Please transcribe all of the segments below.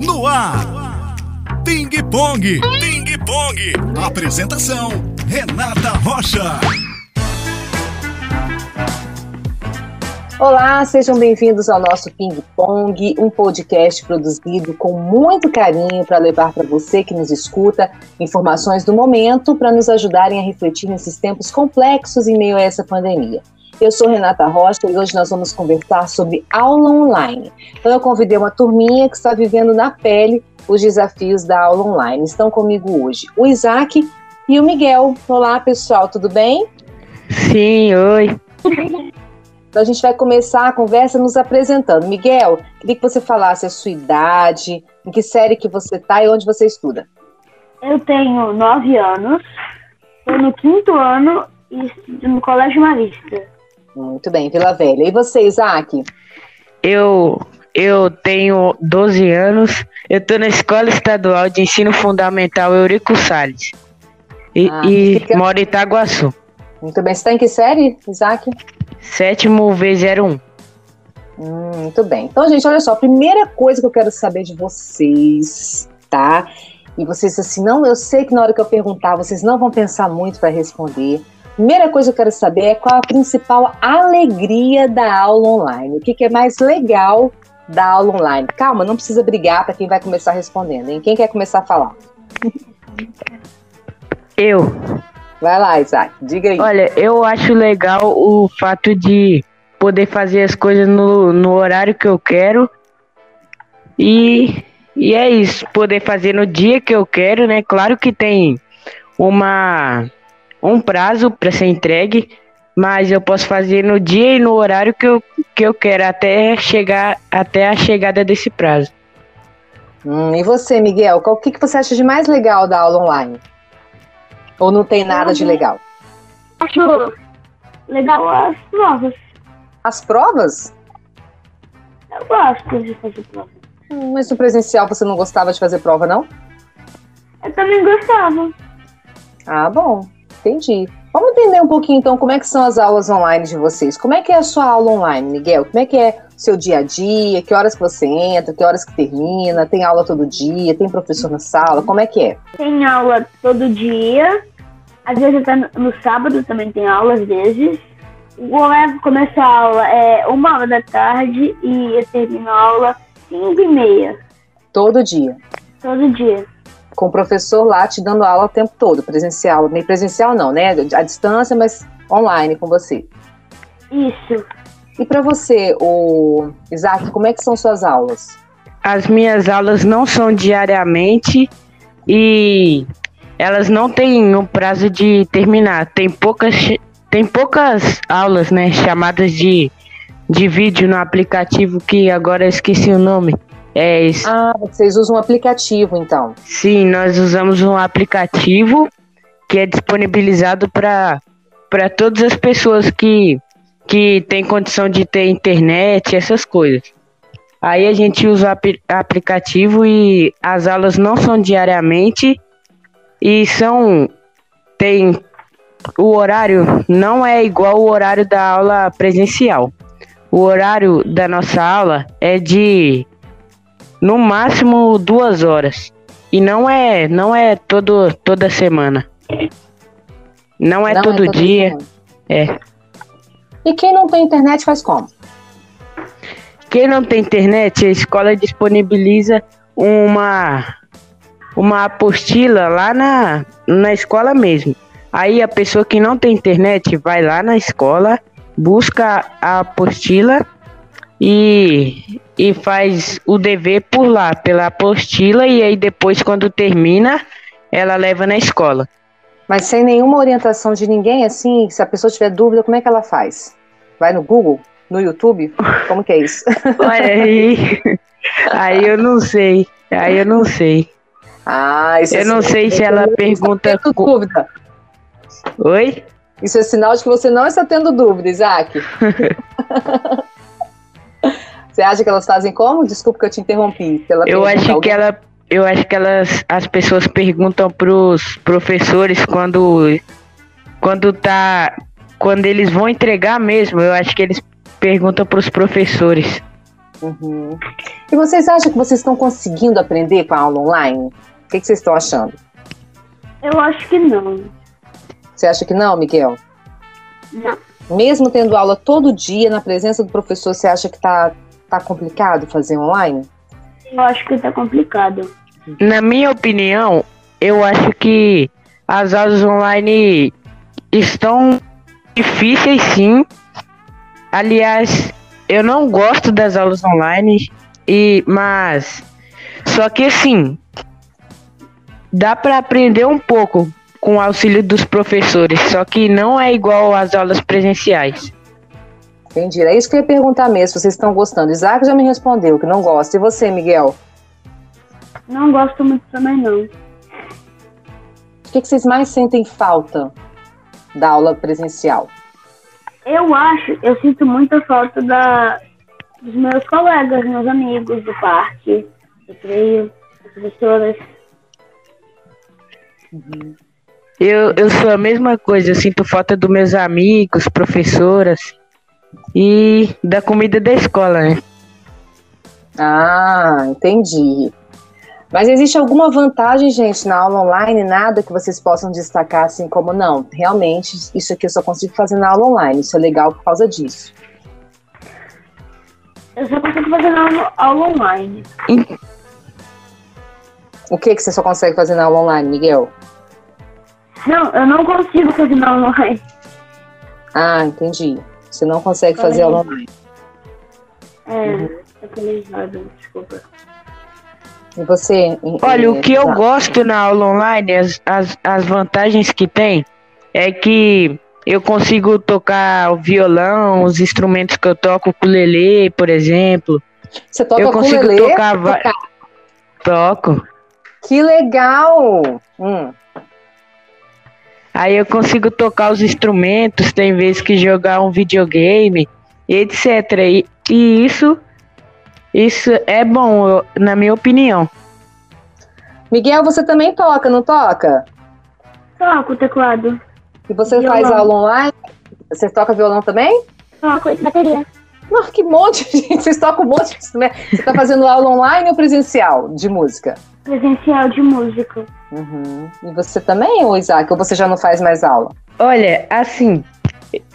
No ar. Ping Pong. Ping Pong. Apresentação: Renata Rocha. Olá, sejam bem-vindos ao nosso Ping Pong, um podcast produzido com muito carinho para levar para você que nos escuta informações do momento para nos ajudarem a refletir nesses tempos complexos em meio a essa pandemia. Eu sou Renata Rocha e hoje nós vamos conversar sobre aula online. Então eu convidei uma turminha que está vivendo na pele os desafios da aula online. Estão comigo hoje o Isaac e o Miguel. Olá, pessoal, tudo bem? Sim, oi. Então a gente vai começar a conversa nos apresentando. Miguel, queria que você falasse a sua idade, em que série que você está e onde você estuda. Eu tenho nove anos, estou no quinto ano e estudo no Colégio Marista. Muito bem, Vila Velha. E você, Isaac? Eu eu tenho 12 anos, eu estou na Escola Estadual de Ensino Fundamental Eurico Salles e, Ah, e fica- moro em Itaguaçu. Muito bem. Você está em que série, Isaac? Sétimo V01. Hum, muito bem. Então, gente, olha só. A primeira coisa que eu quero saber de vocês, tá? E vocês, assim, não, eu sei que na hora que eu perguntar, vocês não vão pensar muito para responder. Primeira coisa que eu quero saber é qual a principal alegria da aula online. O que, que é mais legal da aula online? Calma, não precisa brigar para quem vai começar respondendo, hein? Quem quer começar a falar? Eu, Vai lá, Isaac, diga aí. olha, eu acho legal o fato de poder fazer as coisas no, no horário que eu quero e, e é isso, poder fazer no dia que eu quero, né? Claro que tem uma um prazo para ser entregue, mas eu posso fazer no dia e no horário que eu, que eu quero até chegar até a chegada desse prazo. Hum, e você, Miguel, qual- o que, que você acha de mais legal da aula online? Ou não tem nada de legal? Acho legal as provas. As provas? Eu gosto de fazer provas. Hum, Mas no presencial você não gostava de fazer prova, não? Eu também gostava. Ah, bom, entendi. Vamos entender um pouquinho então como é que são as aulas online de vocês. Como é que é a sua aula online, Miguel? Como é que é o seu dia a dia? Que horas que você entra? Que horas que termina? Tem aula todo dia? Tem professor na sala? Como é que é? Tem aula todo dia. Às vezes até no- sábado também tem aula, às vezes. O horário começa a aula é uma hora da tarde e eu termino a aula cinco e meia. Todo dia. Todo dia. Com o professor lá te dando aula o tempo todo, presencial. Nem presencial não, né? À distância, mas online com você. Isso. E para você, o Isaac, como é que são suas aulas? As minhas aulas não são diariamente e elas não têm um prazo de terminar. Tem poucas, tem poucas aulas, né, chamadas de, de vídeo no aplicativo que agora eu esqueci o nome. É, isso. Ah, vocês usam um aplicativo, então. sim, nós usamos um aplicativo que é disponibilizado para todas as pessoas que que têm condição de ter internet, essas coisas. Aí a gente usa o apli- aplicativo e as aulas não são diariamente e são tem o horário não é igual o horário da aula presencial. O horário da nossa aula é de no máximo duas horas e não é não é todo toda semana. Não é Não todo todo dia. É. E quem não tem internet faz como? Quem não tem internet, a escola disponibiliza uma uma apostila lá na, na escola mesmo. Aí a pessoa que não tem internet vai lá na escola, busca a apostila e, e faz o dever por lá, pela apostila, e aí depois, quando termina, ela leva na escola. Mas sem nenhuma orientação de ninguém, assim, se a pessoa tiver dúvida, como é que ela faz? Vai no Google? No YouTube? Como que é isso? Olha aí, aí eu não sei, aí eu não sei. Ah, isso Eu é não sei de se que ela pergunta tendo dúvida. Oi? Isso é sinal de que você não está tendo dúvida, Isaac. você acha que elas fazem como? Desculpa que eu te interrompi. Pela Eu acho que ela, eu acho que elas, as pessoas perguntam pros professores quando, quando tá, quando eles vão entregar mesmo. Eu acho que eles perguntam pros professores. Uhum. E vocês acham que vocês estão conseguindo aprender com a aula online? O que, que vocês estão achando? Eu acho que não. Você acha que não, Miguel? Não. Mesmo tendo aula todo dia na presença do professor, você acha que tá, tá complicado fazer online? Eu acho que tá complicado. Na minha opinião, eu acho que as aulas online estão difíceis sim. Aliás, eu não gosto das aulas online, e mas só que assim, dá para aprender um pouco com o auxílio dos professores, só que não é igual às aulas presenciais. Entendi. É isso que eu ia perguntar mesmo, se vocês estão gostando. Isaac já me respondeu que não gosta. E você, Miguel? Não gosto muito também, não. O que, que vocês mais sentem falta da aula presencial? Eu acho, eu sinto muita falta da, dos meus colegas, meus amigos do parque, do trio, das professoras. Eu, eu sou a mesma coisa, eu sinto falta dos meus amigos, professoras e da comida da escola, né? Ah, entendi. Mas existe alguma vantagem, gente, na aula online? Nada que vocês possam destacar assim como não? Realmente, isso aqui eu só consigo fazer na aula online. Isso é legal por causa disso. Eu só consigo fazer na aula- aula online. O que que você só consegue fazer na aula online, Miguel? Não, eu não consigo fazer na aula online. Ah, entendi. Você não consegue fazer aula online. É, eu falei errado, desculpa. E você? Olha, o que eu gosto na aula online, as, as, as vantagens que tem, é que eu consigo tocar o violão, os instrumentos que eu toco, o ukulele, por exemplo. Você toca eu consigo ukulele? Tocar. toco. Que legal! Hum. Aí eu consigo tocar os instrumentos, tem vezes que jogar um videogame, etc. E, e isso, isso é bom, na minha opinião. Miguel, você também toca, não toca? Toco o teclado. E você Violão. faz aula online? Você toca violão também? Toco e bateria. Nossa, que monte, gente! Vocês tocam um monte de instrumento. Você tá fazendo aula online ou presencial de música? Presencial de música. Uhum. E você também, ô Isaac? Ou você já não faz mais aula? Olha, assim,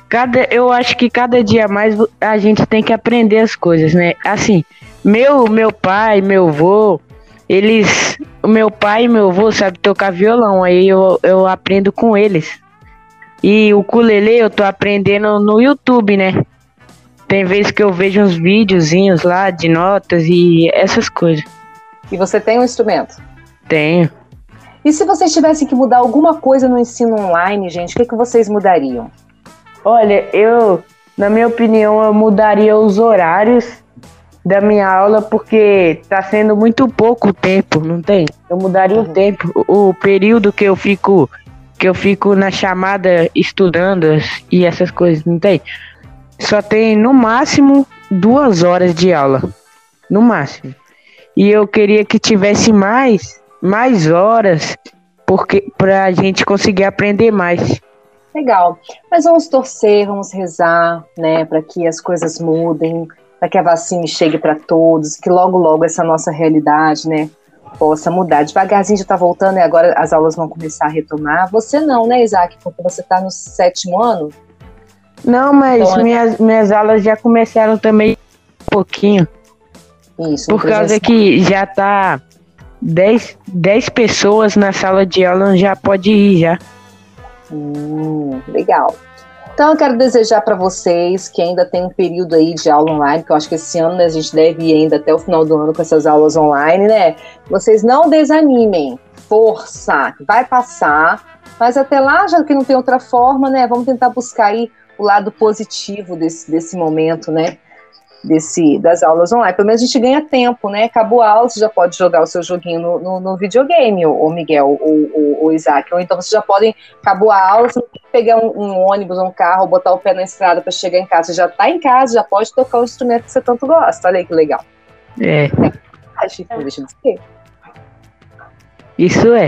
cada, eu acho que cada dia mais a gente tem que aprender as coisas, né? Assim, meu, meu pai, meu avô, eles, o meu pai e meu avô sabem tocar violão, aí eu, eu aprendo com eles. E o ukulele eu tô aprendendo no YouTube, né? Tem vezes que eu vejo uns videozinhos lá de notas e essas coisas. E você tem um instrumento? Tenho. E se vocês tivessem que mudar alguma coisa no ensino online, gente, o que, que vocês mudariam? Olha, eu, na minha opinião, eu mudaria os horários da minha aula porque tá sendo muito pouco tempo, não tem? Eu mudaria o tempo, o, o período que eu fico que eu fico na chamada estudando e essas coisas, não tem? Só tem no máximo duas horas de aula, no máximo. E eu queria que tivesse mais, mais horas, porque pra gente conseguir aprender mais. Legal. Mas vamos torcer, vamos rezar, né, para que as coisas mudem, para que a vacina chegue para todos, que logo, logo essa nossa realidade, né, possa mudar. Devagarzinho já está voltando e agora as aulas vão começar a retomar. Você não, né, Isaac? Porque você está no sétimo ano? Não, mas Então, é- minhas, minhas aulas já começaram também um pouquinho. Isso. Por causa que já tá 10, 10 pessoas na sala de aula, já pode ir já. Hum, legal. Então eu quero desejar para vocês que ainda tem um período aí de aula online, que eu acho que esse ano né, a gente deve ir ainda até o final do ano com essas aulas online, né? Vocês não desanimem, força, vai passar, mas até lá, já que não tem outra forma, né? Vamos tentar buscar aí o lado positivo desse, desse momento, né? Desse, das aulas online. Pelo menos a gente ganha tempo, né? Acabou a aula, você já pode jogar o seu joguinho no, no, no videogame, o Miguel, ou o Isaac. Ou então vocês já podem acabou a aula, você não tem que pegar um, um ônibus, um carro, botar o pé na estrada para chegar em casa. Você já está em casa, já pode tocar o instrumento que você tanto gosta. Olha aí que legal. É, Acho que não deixa de ser. isso é.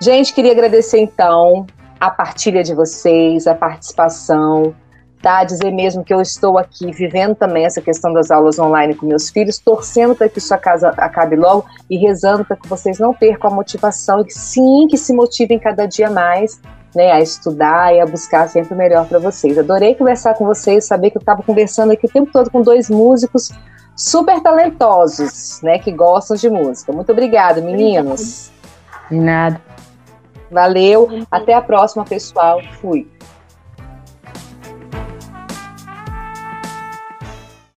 Gente, queria agradecer então a partilha de vocês, a participação. Tá? Dizer mesmo que eu estou aqui vivendo também essa questão das aulas online com meus filhos, torcendo para que sua casa acabe logo e rezando para que vocês não percam a motivação e que sim, que se motivem cada dia mais, né, a estudar e a buscar sempre o melhor para vocês. Adorei conversar com vocês, saber que eu estava conversando aqui o tempo todo com dois músicos super talentosos, né, que gostam de música. Muito obrigada, meninos. De nada. Valeu. Até a próxima, pessoal. Fui.